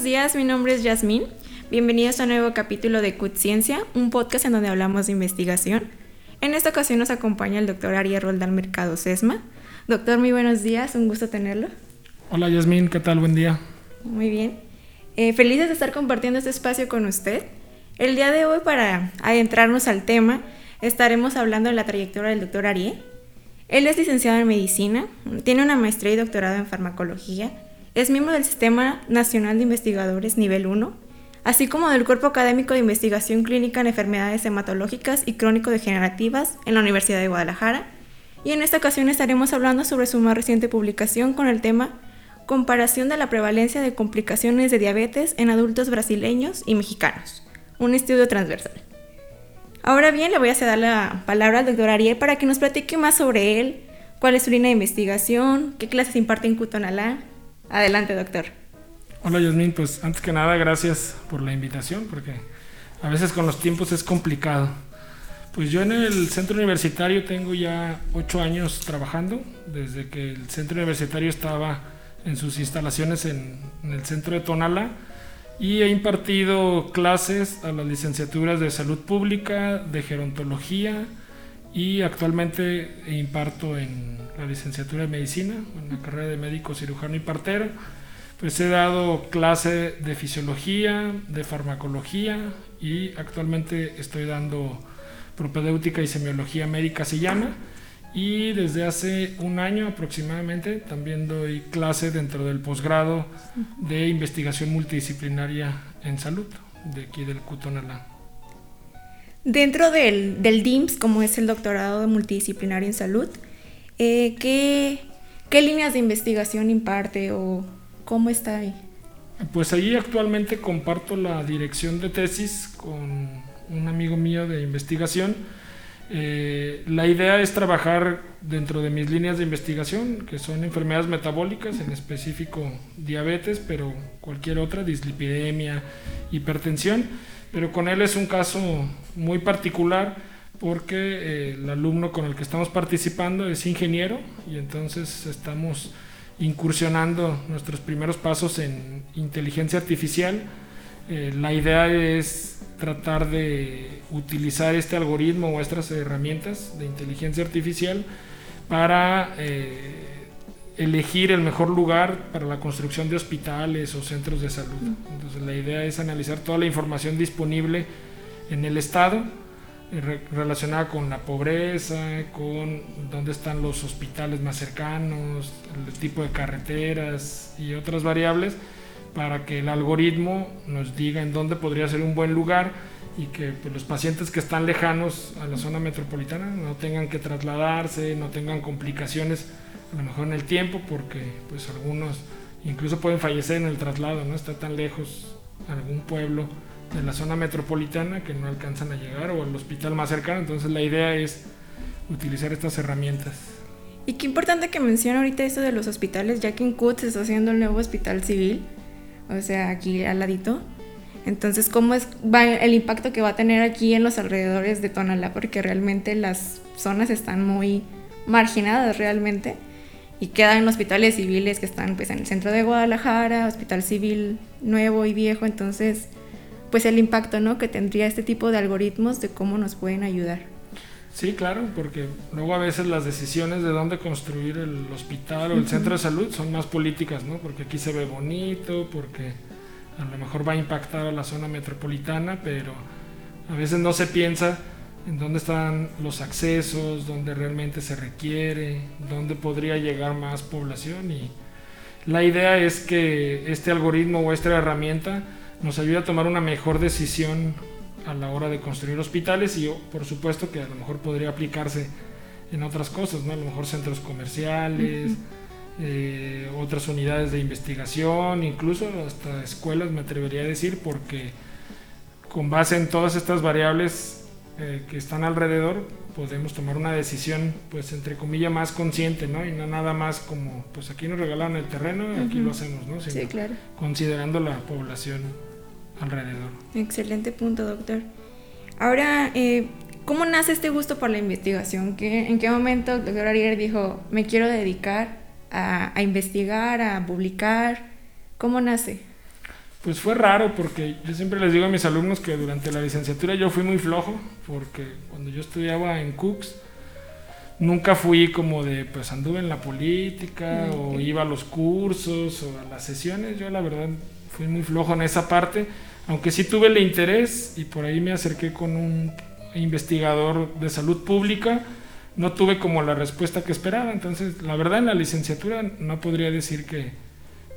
buenos días, mi nombre es Yasmín. Bienvenidos a un nuevo capítulo de CUT Ciencia, un podcast en donde hablamos de investigación. En esta ocasión nos acompaña el doctor Ariel Roldán Mercado Sesma. Doctor, muy buenos días, un gusto tenerlo. Hola Yasmín, ¿qué tal? Buen día. Muy bien. Eh, felices de estar compartiendo este espacio con usted. El día de hoy, para adentrarnos al tema, estaremos hablando de la trayectoria del doctor Ariel. Él es licenciado en medicina, tiene una maestría y doctorado en farmacología es miembro del Sistema Nacional de Investigadores Nivel 1, así como del Cuerpo Académico de Investigación Clínica en Enfermedades Hematológicas y Crónico-Degenerativas en la Universidad de Guadalajara. Y en esta ocasión estaremos hablando sobre su más reciente publicación con el tema Comparación de la prevalencia de complicaciones de diabetes en adultos brasileños y mexicanos, un estudio transversal. Ahora bien, le voy a ceder la palabra al doctor Ariel para que nos platique más sobre él, cuál es su línea de investigación, qué clases imparte en Cutonalá, Adelante, doctor. Hola, Yasmin. Pues antes que nada, gracias por la invitación, porque a veces con los tiempos es complicado. Pues yo en el centro universitario tengo ya ocho años trabajando, desde que el centro universitario estaba en sus instalaciones en, en el centro de Tonala y he impartido clases a las licenciaturas de salud pública, de gerontología y actualmente imparto en la licenciatura de medicina, en la carrera de médico cirujano y partero. Pues he dado clase de fisiología, de farmacología y actualmente estoy dando propedéutica y semiología médica se llama. Y desde hace un año aproximadamente también doy clase dentro del posgrado de investigación multidisciplinaria en salud de aquí del Cutonalá. Dentro del, DIMS, como es el doctorado multidisciplinario en salud, eh, ¿qué, ¿qué, líneas de investigación imparte o cómo está ahí? Pues allí actualmente comparto la dirección de tesis con un amigo mío de investigación. Eh, la idea es trabajar dentro de mis líneas de investigación, que son enfermedades metabólicas, en específico diabetes, pero cualquier otra, dislipidemia, hipertensión. Pero con él es un caso muy particular porque eh, el alumno con el que estamos participando es ingeniero y entonces estamos incursionando nuestros primeros pasos en inteligencia artificial. Eh, la idea es tratar de utilizar este algoritmo o estas herramientas de inteligencia artificial para eh, elegir el mejor lugar para la construcción de hospitales o centros de salud. Entonces la idea es analizar toda la información disponible en el estado relacionada con la pobreza, con dónde están los hospitales más cercanos, el tipo de carreteras y otras variables para que el algoritmo nos diga en dónde podría ser un buen lugar y que pues, los pacientes que están lejanos a la zona metropolitana no tengan que trasladarse, no tengan complicaciones a lo mejor en el tiempo porque pues algunos incluso pueden fallecer en el traslado, no está tan lejos algún pueblo de la zona metropolitana que no alcanzan a llegar o al hospital más cercano. Entonces la idea es utilizar estas herramientas. Y qué importante que mencione ahorita esto de los hospitales, ya que en CUT se está haciendo el nuevo hospital civil, o sea, aquí al ladito. Entonces, ¿cómo es va el impacto que va a tener aquí en los alrededores de Tonalá? Porque realmente las zonas están muy marginadas realmente y quedan hospitales civiles que están pues en el centro de Guadalajara, hospital civil nuevo y viejo, entonces pues el impacto ¿no? que tendría este tipo de algoritmos de cómo nos pueden ayudar. Sí, claro, porque luego a veces las decisiones de dónde construir el hospital o el centro de salud son más políticas, ¿no? Porque aquí se ve bonito, porque a lo mejor va a impactar a la zona metropolitana, pero a veces no se piensa en dónde están los accesos, dónde realmente se requiere, dónde podría llegar más población y la idea es que este algoritmo o esta herramienta nos ayuda a tomar una mejor decisión a la hora de construir hospitales y por supuesto que a lo mejor podría aplicarse en otras cosas, ¿no? a lo mejor centros comerciales, eh, otras unidades de investigación, incluso hasta escuelas me atrevería a decir, porque con base en todas estas variables eh, que están alrededor podemos tomar una decisión pues entre comillas más consciente, ¿no? Y no nada más como pues aquí nos regalaron el terreno, y aquí lo hacemos, ¿no? sí, claro. considerando la población alrededor. Excelente punto, doctor. Ahora, eh, ¿cómo nace este gusto por la investigación? ¿Qué, ¿En qué momento el doctor Ariel dijo, me quiero dedicar a, investigar, a publicar? ¿Cómo nace? Pues fue raro porque yo siempre les digo a mis alumnos que durante la licenciatura yo fui muy flojo porque cuando yo estudiaba en Cooks nunca fui como de pues anduve en la política o iba a los cursos o a las sesiones, yo la verdad fui muy flojo en esa parte, aunque sí tuve el interés y por ahí me acerqué con un investigador de salud pública, no tuve como la respuesta que esperaba, entonces la verdad en la licenciatura no podría decir que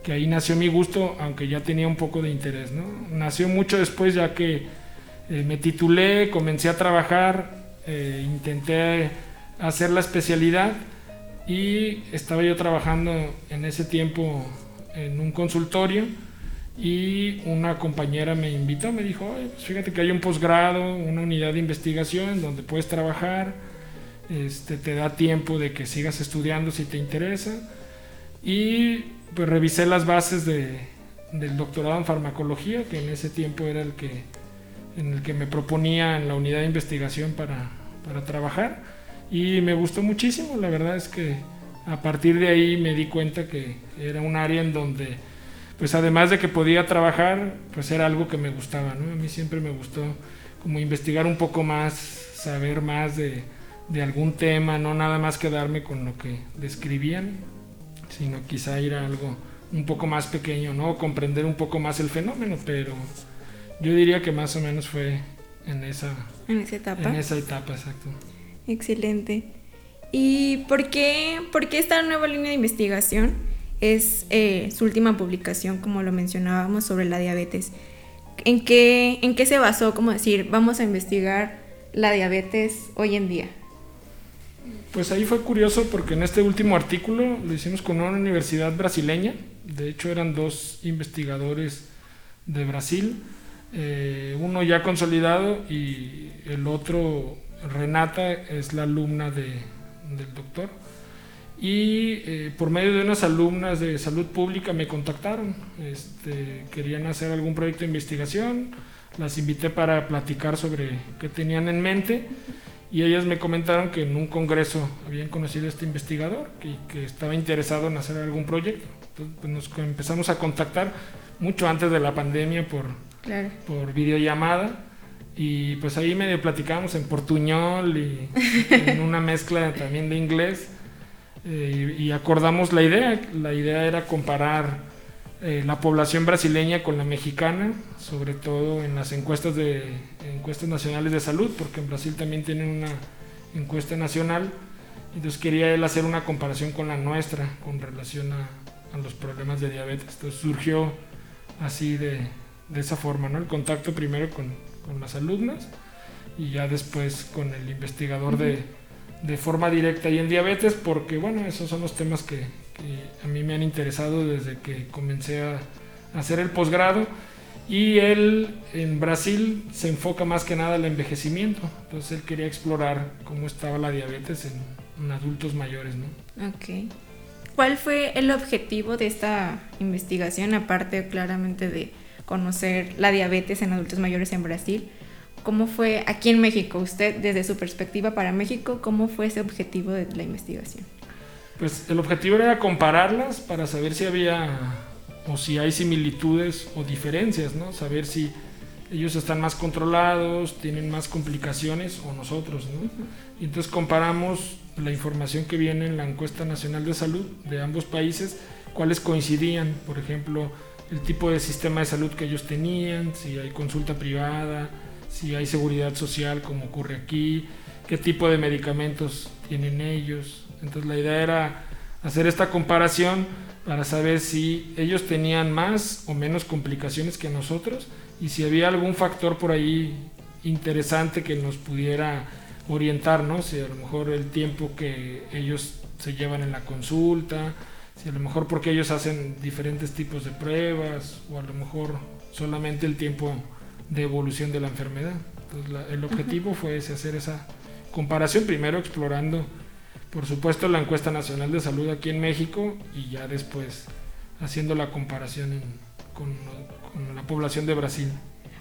que ahí nació mi gusto, aunque ya tenía un poco de interés. ¿no? Nació mucho después ya que eh, me titulé, comencé a trabajar, eh, intenté hacer la especialidad y estaba yo trabajando en ese tiempo en un consultorio y una compañera me invitó, me dijo, pues fíjate que hay un posgrado, una unidad de investigación donde puedes trabajar, este, te da tiempo de que sigas estudiando si te interesa y pues revisé las bases de, del doctorado en farmacología, que en ese tiempo era el que, en el que me proponía en la unidad de investigación para, para trabajar. Y me gustó muchísimo, la verdad es que a partir de ahí me di cuenta que era un área en donde, pues además de que podía trabajar, pues era algo que me gustaba, ¿no? A mí siempre me gustó como investigar un poco más, saber más de, de algún tema, no nada más quedarme con lo que describían sino quizá ir a algo un poco más pequeño, ¿no? Comprender un poco más el fenómeno, pero yo diría que más o menos fue en esa, en esa etapa. En esa etapa, exacto. Excelente. ¿Y por qué, por qué esta nueva línea de investigación es eh, su última publicación, como lo mencionábamos, sobre la diabetes? ¿En qué, ¿En qué se basó? Como decir, vamos a investigar la diabetes hoy en día. Pues ahí fue curioso porque en este último artículo lo hicimos con una universidad brasileña, de hecho eran dos investigadores de Brasil, eh, uno ya consolidado y el otro, Renata, es la alumna de, del doctor. Y eh, por medio de unas alumnas de salud pública me contactaron, este, querían hacer algún proyecto de investigación, las invité para platicar sobre qué tenían en mente y ellas me comentaron que en un congreso habían conocido a este investigador y que estaba interesado en hacer algún proyecto. Entonces pues nos empezamos a contactar mucho antes de la pandemia por, por videollamada y pues ahí medio platicamos en portuñol y en una mezcla también de inglés eh, y acordamos la idea. La idea era comparar eh, la población brasileña con la mexicana, sobre todo en las encuestas, de, encuestas nacionales de salud, porque en Brasil también tienen una encuesta nacional. Entonces quería él hacer una comparación con la nuestra con relación a, los problemas de diabetes. Entonces surgió así de, de esa forma, ¿no? El contacto primero con, con, las alumnas y ya después con el investigador de, de forma directa y en diabetes, porque bueno, esos son los temas que, que a mí me han interesado desde que comencé a, hacer el posgrado. Y él en Brasil se enfoca más que nada al envejecimiento. Entonces él quería explorar cómo estaba la diabetes en, adultos mayores. ¿no? Ok. ¿Cuál fue el objetivo de esta investigación, aparte claramente de conocer la diabetes en adultos mayores en Brasil? ¿Cómo fue aquí en México? Usted, desde su perspectiva para México, ¿cómo fue ese objetivo de la investigación? Pues el objetivo era compararlas para saber si había o si hay similitudes o diferencias, ¿no? Saber si ellos están más controlados, tienen más complicaciones o nosotros, ¿no? Y entonces comparamos la información que viene en la encuesta nacional de salud de ambos países, cuáles coincidían, por ejemplo, el tipo de sistema de salud que ellos tenían, si hay consulta privada, si hay seguridad social como ocurre aquí, qué tipo de medicamentos tienen ellos, entonces la idea era hacer esta comparación para saber si ellos tenían más o menos complicaciones que nosotros y si había algún factor por ahí interesante que nos pudiera orientar, ¿no? Si a lo mejor el tiempo que ellos se llevan en la consulta, si a lo mejor porque ellos hacen diferentes tipos de pruebas o a lo mejor solamente el tiempo de evolución de la enfermedad. Entonces el objetivo fue ese, hacer esa comparación, primero explorando por supuesto la encuesta nacional de salud aquí en México y ya después haciendo la comparación con, la población de Brasil.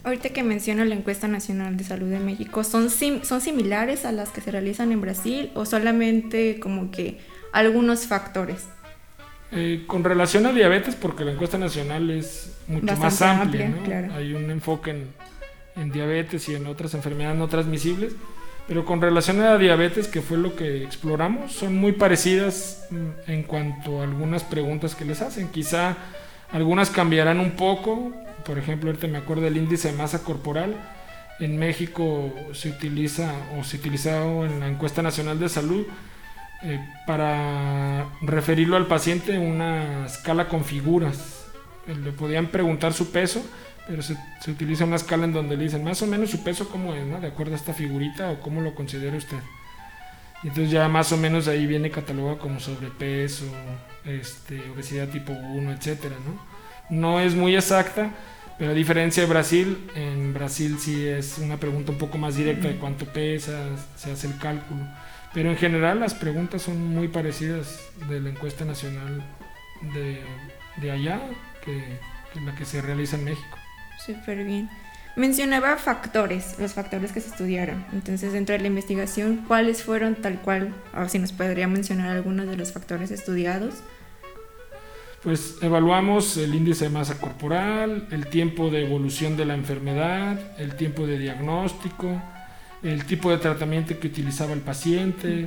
Ahorita que menciono la encuesta nacional de salud de México, ¿son, ¿son similares a las que se realizan en Brasil o solamente como que algunos factores? Eh, con relación a diabetes, porque la encuesta nacional es mucho más amplia, ¿no? hay un enfoque en, en, diabetes y en otras enfermedades no transmisibles, pero con relación a la diabetes, que fue lo que exploramos, son muy parecidas mm, en cuanto a algunas preguntas que les hacen. Quizá algunas cambiarán un poco, por ejemplo, ahorita me acuerdo del índice de masa corporal. En México se utiliza o se utilizado en la encuesta nacional de salud eh, para referirlo al paciente una escala con figuras. Eh, le podían preguntar su peso, pero se, utiliza una escala en donde le dicen más o menos su peso cómo es, ¿no? De acuerdo a esta figurita o cómo lo considera usted. Y entonces ya más o menos ahí viene catalogado como sobrepeso, este, obesidad tipo 1, etcétera, ¿no? No es muy exacta, pero a diferencia de Brasil, en Brasil sí es una pregunta un poco más directa de cuánto pesas, se hace el cálculo. Pero en general las preguntas son muy parecidas de la encuesta nacional de, allá que, la que se realiza en México. Súper bien. Mencionaba factores, los factores que se estudiaron. Entonces, dentro de la investigación, ¿cuáles fueron tal cual? Ver si nos podría mencionar algunos de los factores estudiados. Pues evaluamos el índice de masa corporal, el tiempo de evolución de la enfermedad, el tiempo de diagnóstico, el tipo de tratamiento que utilizaba el paciente,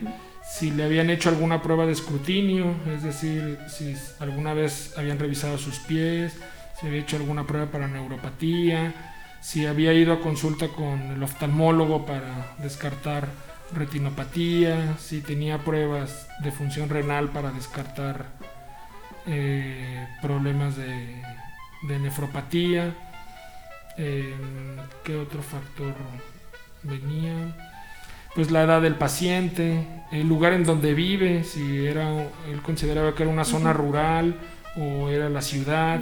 si le habían hecho alguna prueba de escrutinio, es decir, si alguna vez habían revisado sus pies, si había hecho alguna prueba para neuropatía, si había ido a consulta con el oftalmólogo para descartar retinopatía, si tenía pruebas de función renal para descartar eh, problemas de, nefropatía. Eh, ¿Qué otro factor? venía pues la edad del paciente, el lugar en donde vive, si era él consideraba que era una zona rural o era la ciudad,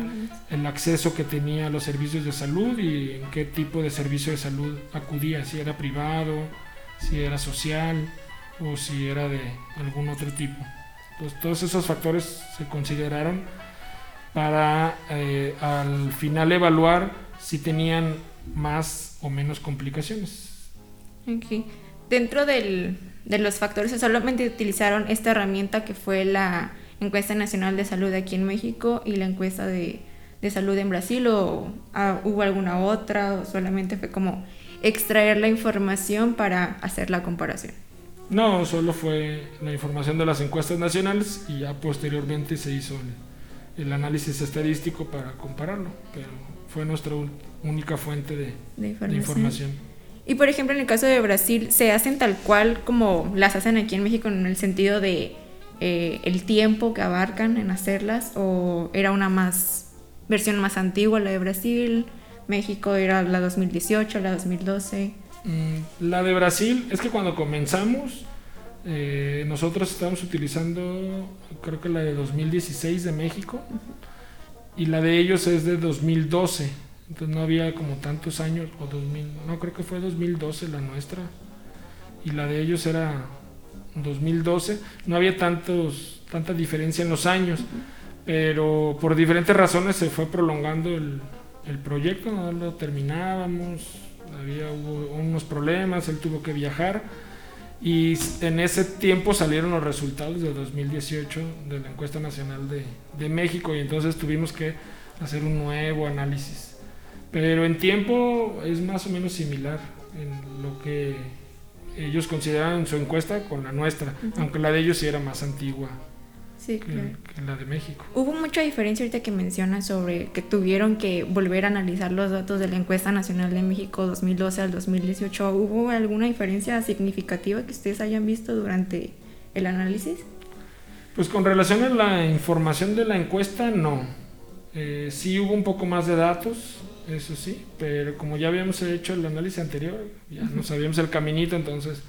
el acceso que tenía a los servicios de salud y en qué tipo de servicio de salud acudía, si era privado, si era social o si era de algún otro tipo. Entonces, todos esos factores se consideraron para eh, al final evaluar si tenían más o menos complicaciones. Dentro del, de los factores, solamente utilizaron esta herramienta que fue la encuesta nacional de salud aquí en México y la encuesta de, de salud en Brasil o ah, hubo alguna otra o solamente fue como extraer la información para hacer la comparación. No, solo fue la información de las encuestas nacionales y ya posteriormente se hizo el, el análisis estadístico para compararlo, pero fue nuestra única fuente de, de información. Y por ejemplo, en el caso de Brasil, ¿se hacen tal cual como las hacen aquí en México en el sentido de eh, el tiempo que abarcan en hacerlas? ¿O era una más versión más antigua la de Brasil? ¿México era la 2018, la 2012? Mm, la de Brasil es que cuando comenzamos, eh, nosotros estábamos utilizando, creo que la de 2016 de México, y la de ellos es de 2012. Entonces no había como tantos años, o 2000, no creo que fue 2012 la nuestra, y la de ellos era 2012, no había tantos, tanta diferencia en los años, pero por diferentes razones se fue prolongando el, el proyecto, no lo terminábamos, había hubo unos problemas, él tuvo que viajar y en ese tiempo salieron los resultados de 2018 de la encuesta nacional de, de México y entonces tuvimos que hacer un nuevo análisis. Pero en tiempo es más o menos similar en lo que ellos consideran su encuesta con la nuestra, aunque la de ellos sí era más antigua. que, la de México. Hubo mucha diferencia ahorita que mencionas sobre que tuvieron que volver a analizar los datos de la encuesta nacional de México 2012 al 2018. ¿Hubo alguna diferencia significativa que ustedes hayan visto durante el análisis? Pues con relación a la información de la encuesta, no. Eh, sí hubo un poco más de datos, eso sí, pero como ya habíamos hecho el análisis anterior, ya no sabíamos el caminito, entonces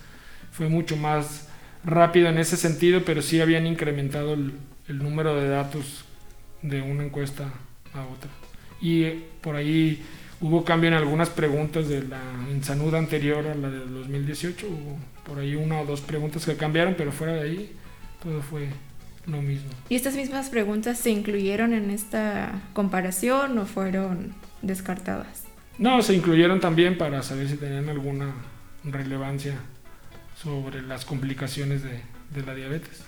fue mucho más rápido en ese sentido, pero sí habían incrementado el, número de datos de una encuesta a otra. Y eh, por ahí hubo cambio en algunas preguntas de la Insanuda anterior a la del 2018, hubo por ahí una o dos preguntas que cambiaron, pero fuera de ahí todo fue lo mismo. ¿Y estas mismas preguntas se incluyeron en esta comparación o fueron descartadas. No, se incluyeron también para saber si tenían alguna relevancia sobre las complicaciones de, la diabetes.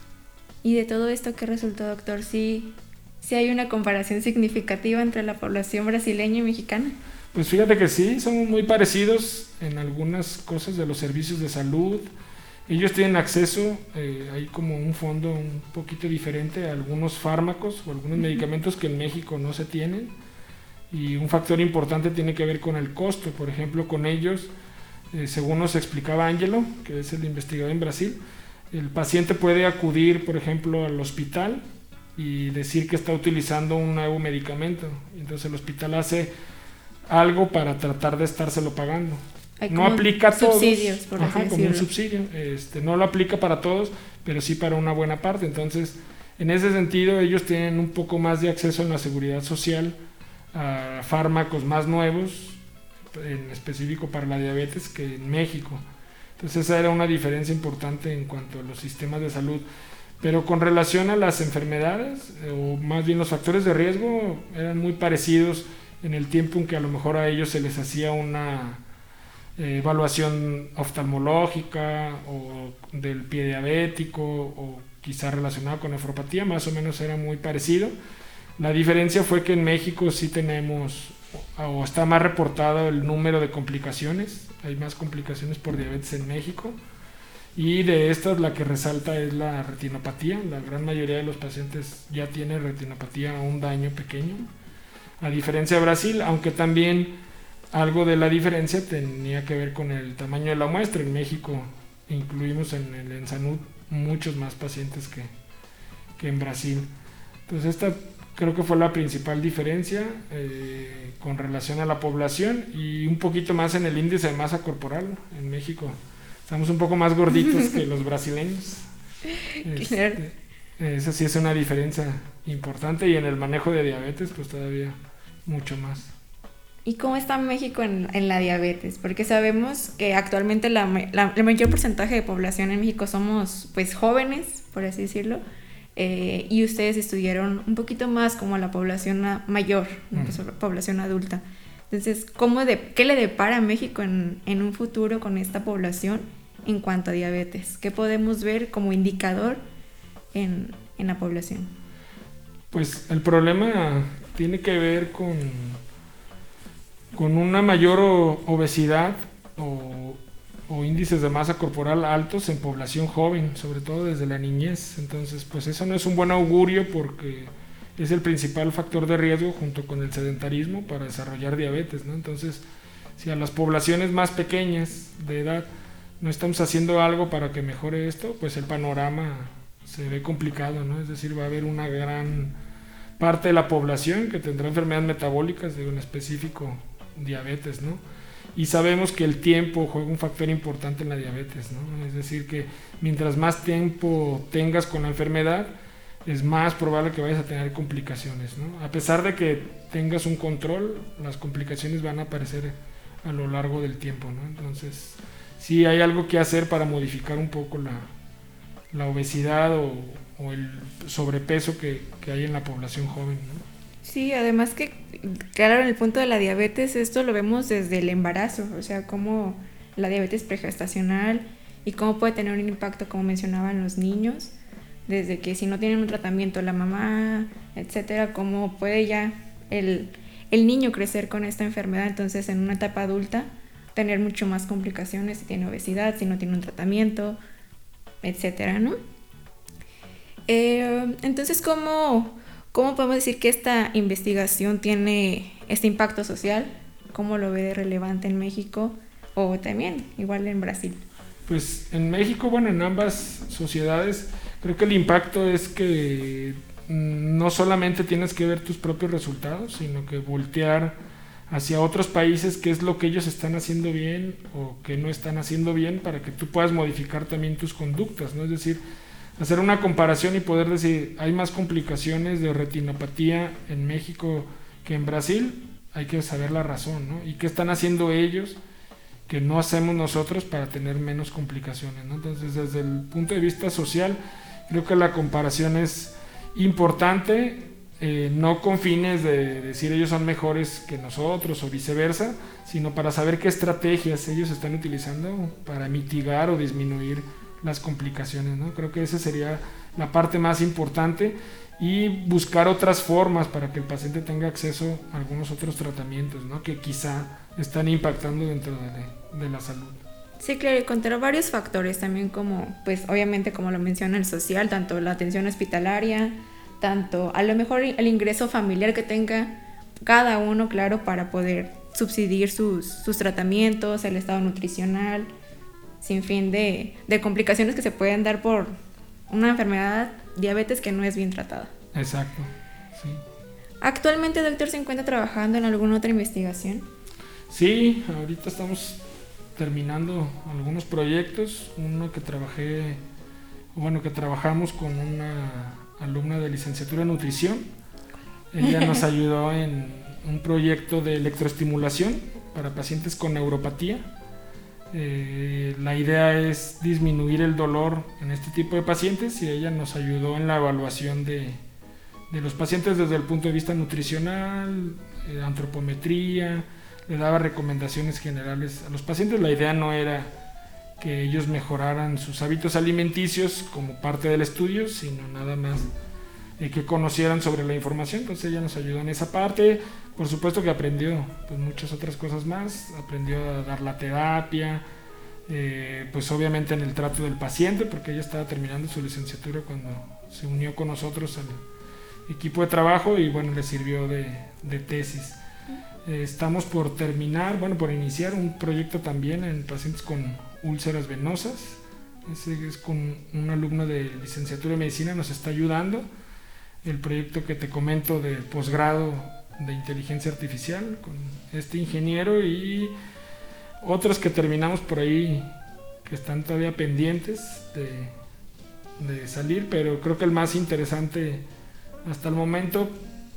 Y de todo esto que resultó, doctor, sí, sí hay una comparación significativa entre la población brasileña y mexicana. Pues fíjate que sí, son muy parecidos en algunas cosas de los servicios de salud. Ellos tienen acceso, eh, hay como un fondo un poquito diferente a algunos fármacos o algunos medicamentos que en México no se tienen. Y un factor importante tiene que ver con el costo. Por ejemplo, con ellos, eh, según nos explicaba Ángelo, que es el investigador en Brasil, el paciente puede acudir, por ejemplo, al hospital y decir que está utilizando un nuevo medicamento. Entonces el hospital hace algo para tratar de estárselo pagando. no aplica a todos. Por Ajá, como un subsidio. Este, no lo aplica para todos, pero sí para una buena parte. Entonces, en ese sentido, ellos tienen un poco más de acceso en la seguridad social a fármacos más nuevos, en específico para la diabetes, que en México. Entonces, esa era una diferencia importante en cuanto a los sistemas de salud. Pero con relación a las enfermedades, eh, o más bien los factores de riesgo, eran muy parecidos en el tiempo en que a lo mejor a ellos se les hacía una eh, evaluación oftalmológica o del pie diabético o quizá relacionado con nefropatía, más o menos era muy parecido. La diferencia fue que en México sí tenemos o está más reportado el número de complicaciones, hay más complicaciones por diabetes en México y de estas la que resalta es la retinopatía, la gran mayoría de los pacientes ya tiene retinopatía o un daño pequeño a diferencia de Brasil, aunque también algo de la diferencia tenía que ver con el tamaño de la muestra. En México incluimos en el ENSANUD muchos más pacientes que, que en Brasil. Entonces esta creo que fue la principal diferencia eh, con relación a la población y un poquito más en el índice de masa corporal. En México estamos un poco más gorditos que los brasileños. Este, esa sí es una diferencia importante y en el manejo de diabetes pues todavía mucho más. ¿Y cómo está México en, la diabetes? Porque sabemos que actualmente la, el mayor porcentaje de población en México somos pues jóvenes, por así decirlo, eh, y ustedes estudiaron un poquito más como la población mayor, pues, la población adulta. Entonces, ¿cómo de, ¿qué le depara a México en, en un futuro con esta población en cuanto a diabetes? ¿Qué podemos ver como indicador en, en la población? Pues el problema tiene que ver con, con una mayor obesidad o, índices de masa corporal altos en población joven, sobre todo desde la niñez. Entonces, pues eso no es un buen augurio porque es el principal factor de riesgo junto con el sedentarismo para desarrollar diabetes. ¿no? Entonces, si a las poblaciones más pequeñas de edad no estamos haciendo algo para que mejore esto, pues el panorama se ve complicado, ¿no? Es decir, va a haber una gran parte de la población que tendrá enfermedades metabólicas, de un específico diabetes, ¿no? Y sabemos que el tiempo juega un factor importante en la diabetes, ¿no? Es decir, que mientras más tiempo tengas con la enfermedad, es más probable que vayas a tener complicaciones, ¿no? A pesar de que tengas un control, las complicaciones van a aparecer a lo largo del tiempo, ¿no? Entonces, sí hay algo que hacer para modificar un poco la, la obesidad o, el sobrepeso que, que, hay en la población joven. ¿no? Sí, además que, claro, en el punto de la diabetes, esto lo vemos desde el embarazo, o sea, cómo la diabetes pregestacional y cómo puede tener un impacto, como mencionaban los niños, desde que si no tienen un tratamiento la mamá, etcétera, cómo puede ya el, el niño crecer con esta enfermedad, entonces en una etapa adulta tener mucho más complicaciones si tiene obesidad, si no tiene un tratamiento, etcétera, ¿no? Eh, entonces, ¿cómo, ¿cómo podemos decir que esta investigación tiene este impacto social? ¿Cómo lo ve de relevante en México o también igual en Brasil? Pues en México, bueno, en ambas sociedades, creo que el impacto es que mm, no solamente tienes que ver tus propios resultados, sino que voltear hacia otros países qué es lo que ellos están haciendo bien o que no están haciendo bien para que tú puedas modificar también tus conductas, ¿no? Es decir, hacer una comparación y poder decir, hay más complicaciones de retinopatía en México que en Brasil, hay que saber la razón, ¿no? Y qué están haciendo ellos que no hacemos nosotros para tener menos complicaciones, ¿no? Entonces, desde el punto de vista social, creo que la comparación es importante, eh, no con fines de decir ellos son mejores que nosotros o viceversa, sino para saber qué estrategias ellos están utilizando para mitigar o disminuir las complicaciones, ¿no? Creo que esa sería la parte más importante y buscar otras formas para que el paciente tenga acceso a algunos otros tratamientos, ¿no? Que quizá están impactando dentro de, de la salud. Sí, claro, y contra varios factores también como, pues obviamente como lo menciona el social, tanto la atención hospitalaria, tanto a lo mejor el ingreso familiar que tenga cada uno, claro, para poder subsidiar sus, sus tratamientos, el estado nutricional, sin fin de, de complicaciones que se pueden dar por una enfermedad diabetes que no es bien tratada. Exacto, sí. ¿Actualmente, doctor, se encuentra trabajando en alguna otra investigación? Sí, ahorita estamos terminando algunos proyectos, uno que trabajé, bueno, que trabajamos con una alumna de licenciatura en nutrición. Ella nos ayudó en un proyecto de electroestimulación para pacientes con neuropatía. Eh, la idea es disminuir el dolor en este tipo de pacientes y ella nos ayudó en la evaluación de, los pacientes desde el punto de vista nutricional, eh, antropometría, le daba recomendaciones generales a los pacientes. La idea no era que ellos mejoraran sus hábitos alimenticios como parte del estudio, sino nada más eh, que conocieran sobre la información. Entonces ella nos ayudó en esa parte. Por supuesto que aprendió pues, muchas otras cosas más. Aprendió a dar la terapia, eh, pues obviamente en el trato del paciente, porque ella estaba terminando su licenciatura cuando se unió con nosotros al equipo de trabajo y bueno, le sirvió de, de tesis. Eh, estamos por terminar, bueno, por iniciar un proyecto también en pacientes con úlceras venosas. Ese es con un alumno de licenciatura de medicina, nos está ayudando. El proyecto que te comento de posgrado de inteligencia artificial con este ingeniero y otros que terminamos por ahí que están todavía pendientes de, de salir, pero creo que el más interesante hasta el momento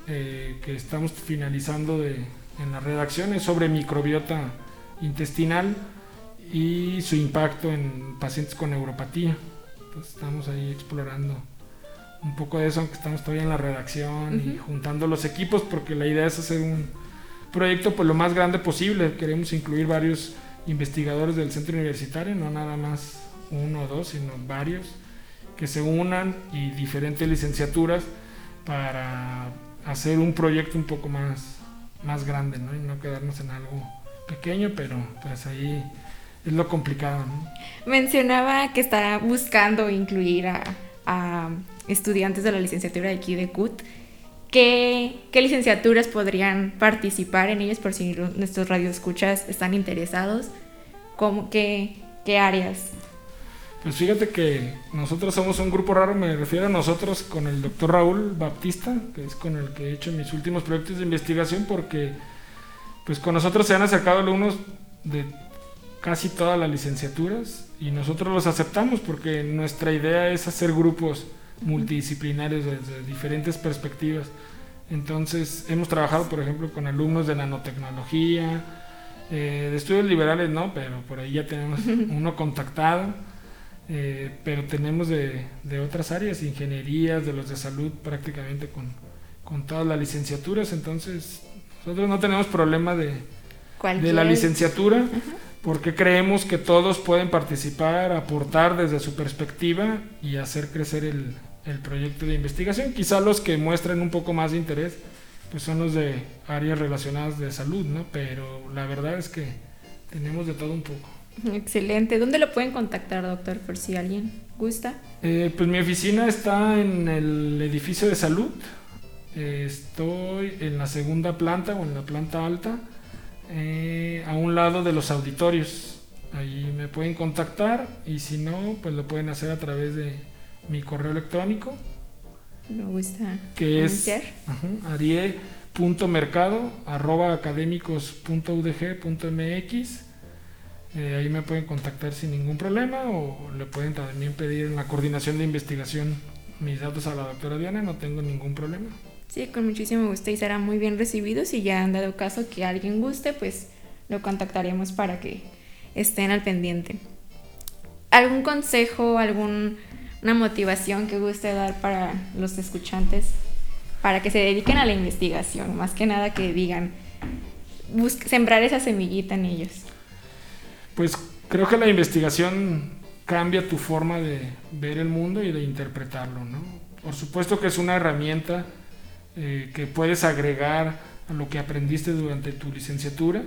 eh, que estamos finalizando de, en la redacción es sobre microbiota intestinal y su impacto en pacientes con neuropatía. Entonces estamos ahí explorando un poco de eso, aunque estamos todavía en la redacción y juntando los equipos, porque la idea es hacer un proyecto pues lo más grande posible. Queremos incluir varios investigadores del centro universitario, no nada más uno o dos, sino varios, que se unan y diferentes licenciaturas para hacer un proyecto un poco más, más grande, ¿no? Y no quedarnos en algo pequeño, pero pues ahí es lo complicado. ¿no? Mencionaba que está buscando incluir a, a, estudiantes de la licenciatura de aquí de CUT. ¿Qué, ¿Qué, licenciaturas podrían participar en ellas por si nuestros radioescuchas están interesados? ¿Cómo, qué, ¿Qué áreas? Pues fíjate que nosotros somos un grupo raro, me refiero a nosotros con el doctor Raúl Baptista, que es con el que he hecho mis últimos proyectos de investigación, porque pues con nosotros se han acercado alumnos de casi todas las licenciaturas y nosotros los aceptamos porque nuestra idea es hacer grupos multidisciplinarios desde diferentes perspectivas. Entonces hemos trabajado, por ejemplo, con alumnos de nanotecnología, eh, de estudios liberales no, pero por ahí ya tenemos uno contactado, eh, pero tenemos de, de, otras áreas, ingenierías, de los de salud prácticamente con, con todas las licenciaturas, entonces nosotros no tenemos problema de, de la licenciatura. -huh porque creemos que todos pueden participar, aportar desde su perspectiva y hacer crecer el, el, proyecto de investigación. Quizá los que muestren un poco más de interés pues son los de áreas relacionadas de salud, ¿no? Pero la verdad es que tenemos de todo un poco. Excelente. ¿Dónde lo pueden contactar, doctor, por si alguien gusta? Eh, pues mi oficina está en el edificio de salud. Eh, estoy en la segunda planta o en la planta alta eh, a un lado de los auditorios. Ahí me pueden contactar y si no, pues lo pueden hacer a través de mi correo electrónico. Me gusta. Que es arie.mercado arroba académicos.udg.mx. Eh, ahí me pueden contactar sin ningún problema o le pueden también pedir en la coordinación de investigación mis datos a la doctora Diana, no tengo ningún problema. Sí, con muchísimo gusto y será muy bien recibido. Si ya han dado caso que alguien guste, pues lo contactaremos para que estén al pendiente. ¿Algún consejo, alguna motivación que guste dar para los escuchantes para que se dediquen a la investigación? Más que nada que digan, sembrar esa semillita en ellos. Pues creo que la investigación cambia tu forma de ver el mundo y de interpretarlo. ¿no? Por supuesto que es una herramienta eh, que puedes agregar a lo que aprendiste durante tu licenciatura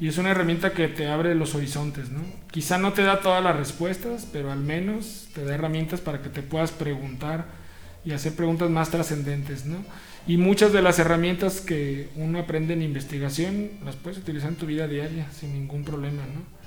y es una herramienta que te abre los horizontes. ¿no? Quizá no te da todas las respuestas, pero al menos te da herramientas para que te puedas preguntar y hacer preguntas más trascendentes. ¿no? Y muchas de las herramientas que uno aprende en investigación las puedes utilizar en tu vida diaria sin ningún problema, ¿no?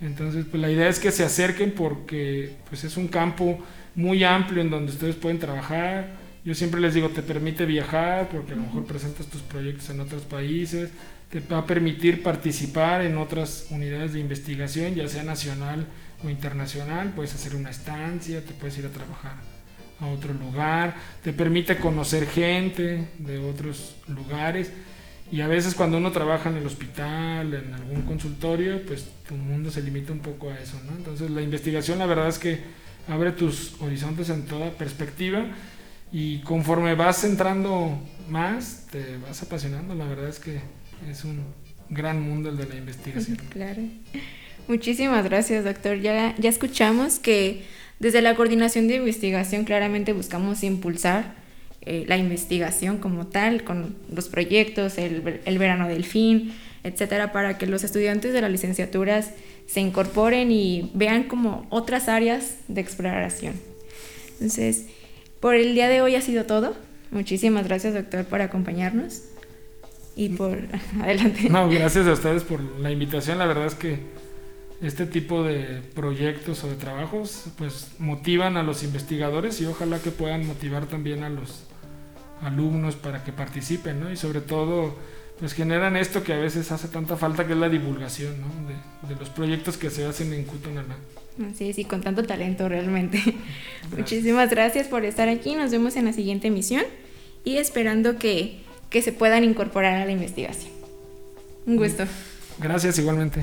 Entonces, pues la idea es que se acerquen porque pues es un campo muy amplio en donde ustedes pueden trabajar. Yo siempre les digo, te permite viajar porque a lo mejor presentas tus proyectos en otros países, te va a permitir participar en otras unidades de investigación, ya sea nacional o internacional, puedes hacer una estancia, te puedes ir a trabajar a otro lugar, te permite conocer gente de otros lugares. Y a veces cuando uno trabaja en el hospital, en algún consultorio, pues tu mundo se limita un poco a eso, ¿no? Entonces la investigación la verdad es que abre tus horizontes en toda perspectiva y conforme vas entrando más, te vas apasionando, la verdad es que es un gran mundo el de la investigación. Claro. Muchísimas gracias, doctor. Ya, ya escuchamos que desde la coordinación de investigación claramente buscamos impulsar eh, la investigación como tal, con los proyectos, el, el verano del fin, etcétera, para que los estudiantes de las licenciaturas se incorporen y vean como otras áreas de exploración. Entonces, por el día de hoy ha sido todo. Muchísimas gracias, doctor, por acompañarnos y por adelante. No, gracias a ustedes por la invitación. La verdad es que este tipo de proyectos o de trabajos pues motivan a los investigadores y ojalá que puedan motivar también a los alumnos para que participen, ¿no? Y sobre todo pues generan esto que a veces hace tanta falta que es la divulgación, ¿no? De, los proyectos que se hacen en Cutonalá. Sí, sí, con tanto talento realmente. Muchísimas gracias por estar aquí, nos vemos en la siguiente emisión y esperando que, que se puedan incorporar a la investigación. Un gusto. Gracias igualmente.